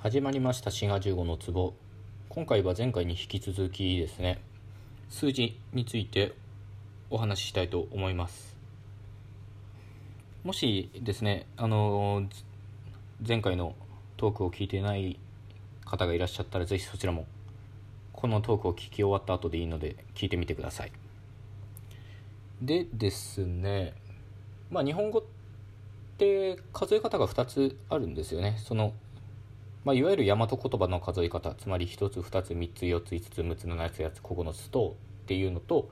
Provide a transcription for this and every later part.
始まりました「滋賀15の壺」今回は前回に引き続きですね。数字についてお話ししたいと思います。もしですねあの前回のトークを聞いてない方がいらっしゃったらぜひそちらもこのトークを聞き終わった後でいいので聞いてみてください。でですねまあ日本語って数え方が2つあるんですよね。そのまあ、いわゆる大和言葉の数え方つまり1つ2つ3つ4つ5つ6つ7つ8つ9つとっていうのと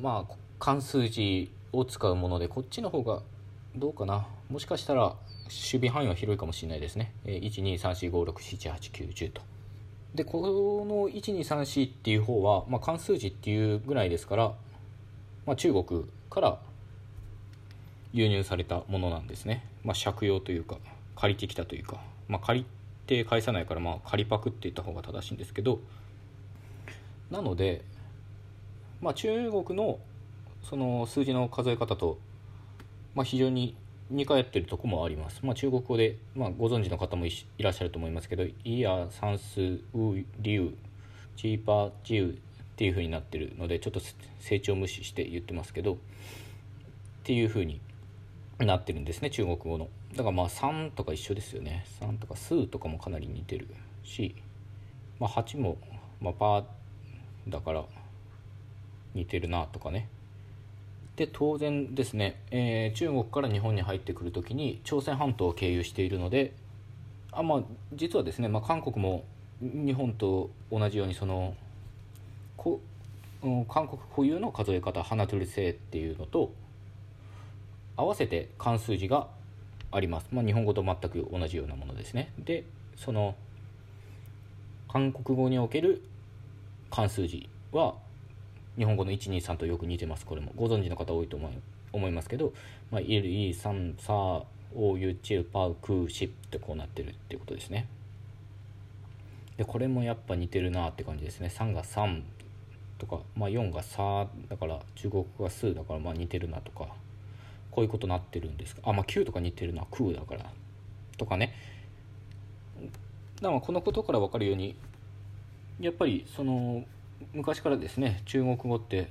まあ漢数字を使うものでこっちの方がどうかな。もしかしたら守備範囲は広いかもしれないですね。12345678910と。でこの1234っていう方は、まあ、漢数字っていうぐらいですから、まあ、中国から輸入されたものなんですね、まあ、借用というか借りてきたというか。まあ、借りて返さないから、まあ、借りパクって言った方が正しいんですけどなので、まあ、中国のその数字の数え方と、まあ、非常に似通ってるとこもあります。まあ、中国語で、まあ、ご存知の方もいらっしゃると思いますけど「イヤ算数ウリュウチーパージュウ」っていうふうになってるのでちょっと成長無視して言ってますけどっていうふうになってるんですね中国語のだからまあ3とか一緒ですよね。3とか数とかもかなり似てるし、まあ、8も、まあ、パーだから似てるなとかね。で当然ですね、えー、中国から日本に入ってくる時に朝鮮半島を経由しているのであまあ実はですね、まあ、韓国も日本と同じようにそのこ韓国固有の数え方花取り制っていうのと合わせて漢数字があります、まあ、日本語と全く同じようなものですね。でその韓国語における漢数字は日本語の123とよく似てます。これも。ご存知の方多いと思い思いますけど、まあ、1、2、3、4、5、6、8、9、10ってこうなってるっていうことですね。でこれもやっぱ似てるなって感じですね。3が3とか、まあ、4が「さ」だから中国語が「数」だからまあ似てるなとか。こういうことなってるんですか？あまあ9とか似てるのは空だから。とかね。だからこのことから分かるようにやっぱりその昔からですね中国語って、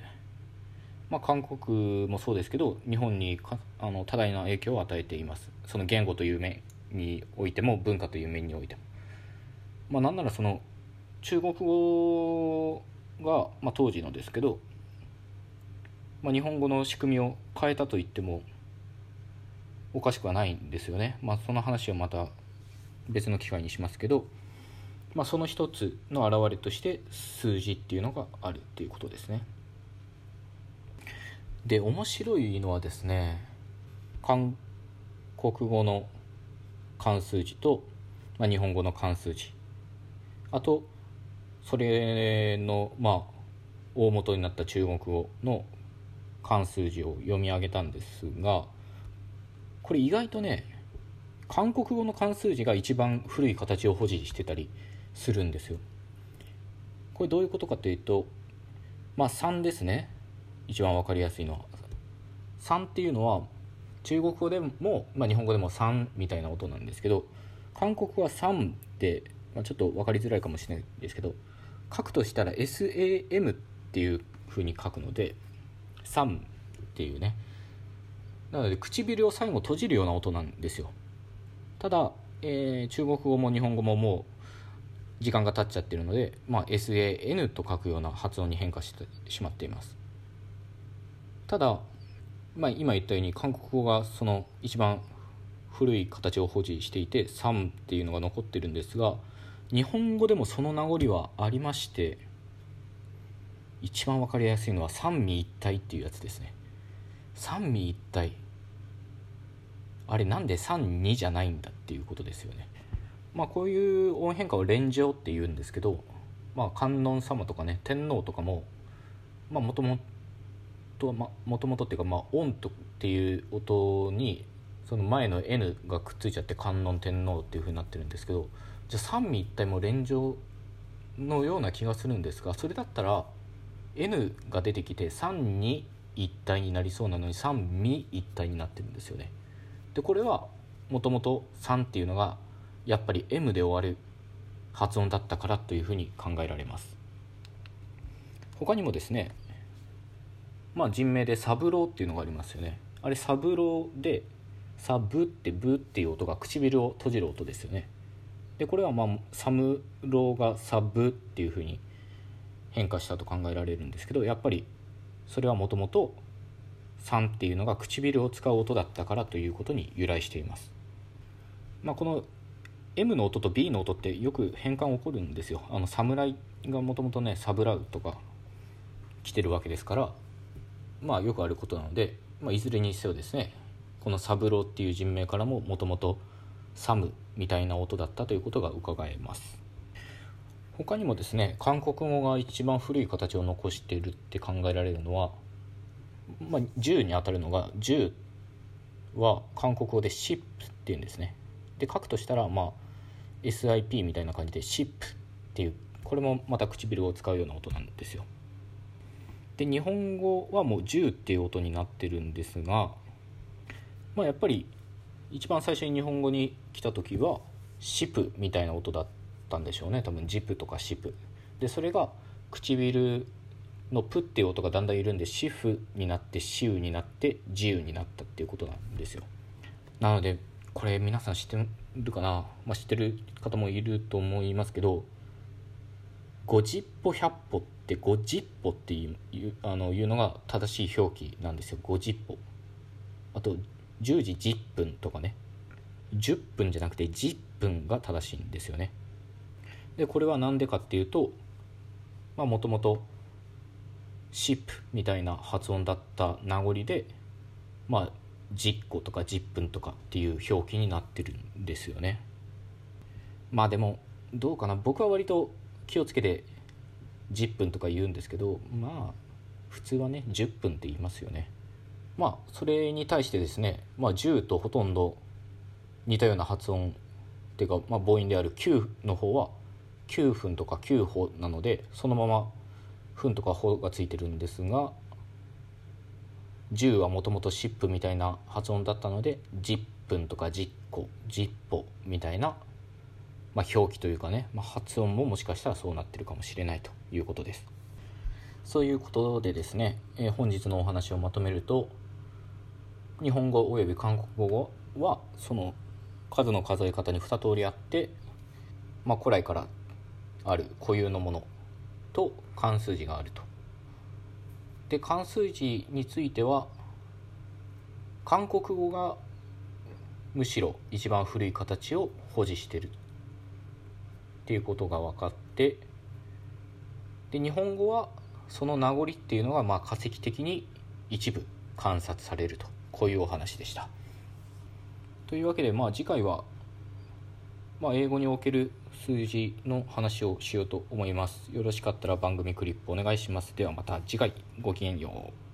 まあ、韓国もそうですけど日本にあの多大な影響を与えています。その言語という面においても文化という面においても。まあなんならその中国語が、まあ、当時のですけど、まあ、日本語の仕組みを変えたと言ってもおかしくはないんですよね。まあ、その話をまた別の機会にしますけど、まあ、その一つの表れとして数字っていうのがあるっていうことですね。で面白いのはですね韓国語の漢数字と、まあ、日本語の漢数字あとそれのまあ大元になった中国語の漢数字を読み上げたんですがこれ意外とね韓国語の漢数字が一番古い形を保持してたりするんですよ。これどういうことかというとまあ3ですね。一番分かりやすいのは。3っていうのは中国語でも、まあ、日本語でも3みたいな音なんですけど韓国語は3って、まあ、ちょっと分かりづらいかもしれないですけど書くとしたら SAM っていうふうに書くので3っていうね。なので唇を最後閉じるような音なんですよ。ただ、えー、中国語も日本語ももう時間が経っちゃってるので、まあ、SAN と書くような発音に変化してしまっています。ただ、まあ、今言ったように韓国語がその一番古い形を保持していて「サン」っていうのが残ってるんですが日本語でもその名残はありまして一番分かりやすいのは三位一体っていうやつですね。三位一体。あれなんで32じゃないんだっていうことですよね。まあこういう音変化を連上っていうんですけどまあ観音様とかね天皇とかもまあもともともともとっていうかまあ音とっていう音にその前の N がくっついちゃって観音天皇っていうふうになってるんですけどじゃあ三位一体も連上のような気がするんですがそれだったら N が出てきて3に一体になりそうなのに三位一体になってるんですよね。でこれはもともと3っていうのがやっぱり M で終わる発音だったからというふうに考えられます。他にもですねまあ人名でサブローっていうのがありますよね。あれサブローでサブってブっていう音が唇を閉じる音ですよね。でこれはまあサムローがサブっていうふうに変化したと考えられるんですけどやっぱりそれはもともと3っていうのが唇を使う音だったからということに由来しています、まあ、この M の音と B の音ってよく変換起こるんですよ。あの侍がもともとねサブラウとか来てるわけですからまあよくあることなので、まあ、いずれにせよですねこのサブローっていう人名からももともとサムみたいな音だったということが伺えます。他にもですね韓国語が一番古い形を残しているって考えられるのは、まあ、銃にあたるのが銃は韓国語でシップっていうんですね。で書くとしたらまあ SIP みたいな感じでシップっていうこれもまた唇を使うような音なんですよ。で日本語はもう銃っていう音になってるんですがまあやっぱり一番最初に日本語に来た時はシップみたいな音だった。たんでしょうね。多分ジプとかシプ。でそれが唇のプっていう音がだんだん緩んでシフになってシウになってジウになったっていうことなんですよ。なのでこれ皆さん知ってるかな、まあ、知ってる方もいると思いますけど50歩100歩って50歩っていうあのいうのが正しい表記なんですよ。50歩あと10時10分とかね。10分じゃなくて10分が正しいんですよね。でこれは何でかっていうともともとシップみたいな発音だった名残でまあ10個とか10分とかっていう表記になってるんですよね。まあでもどうかな？僕は割と気をつけて10分とか言うんですけどまあ普通はね10分って言いますよね。まあそれに対してですね、まあ、10とほとんど似たような発音っていうか、まあ、母音である9の方は9分とか9歩なのでそのまま分とか歩がついてるんですが10はもともとシップみたいな発音だったので10分とか10個10歩みたいな、まあ、表記というかね、まあ、発音ももしかしたらそうなってるかもしれないということです。そういうことでですね、えー、本日のお話をまとめると日本語および韓国語はその数の数え方に2通りあって、まあ、古来からある固有のものと漢数字があると。で漢数字については韓国語がむしろ一番古い形を保持してるっていうことが分かってで日本語はその名残っていうのがまあ化石的に一部観察されるとこういうお話でした。というわけでまあ次回は、まあ、英語における数字の話をしようと思います。よろしかったら番組クリップお願いします。ではまた次回ごきげんよう。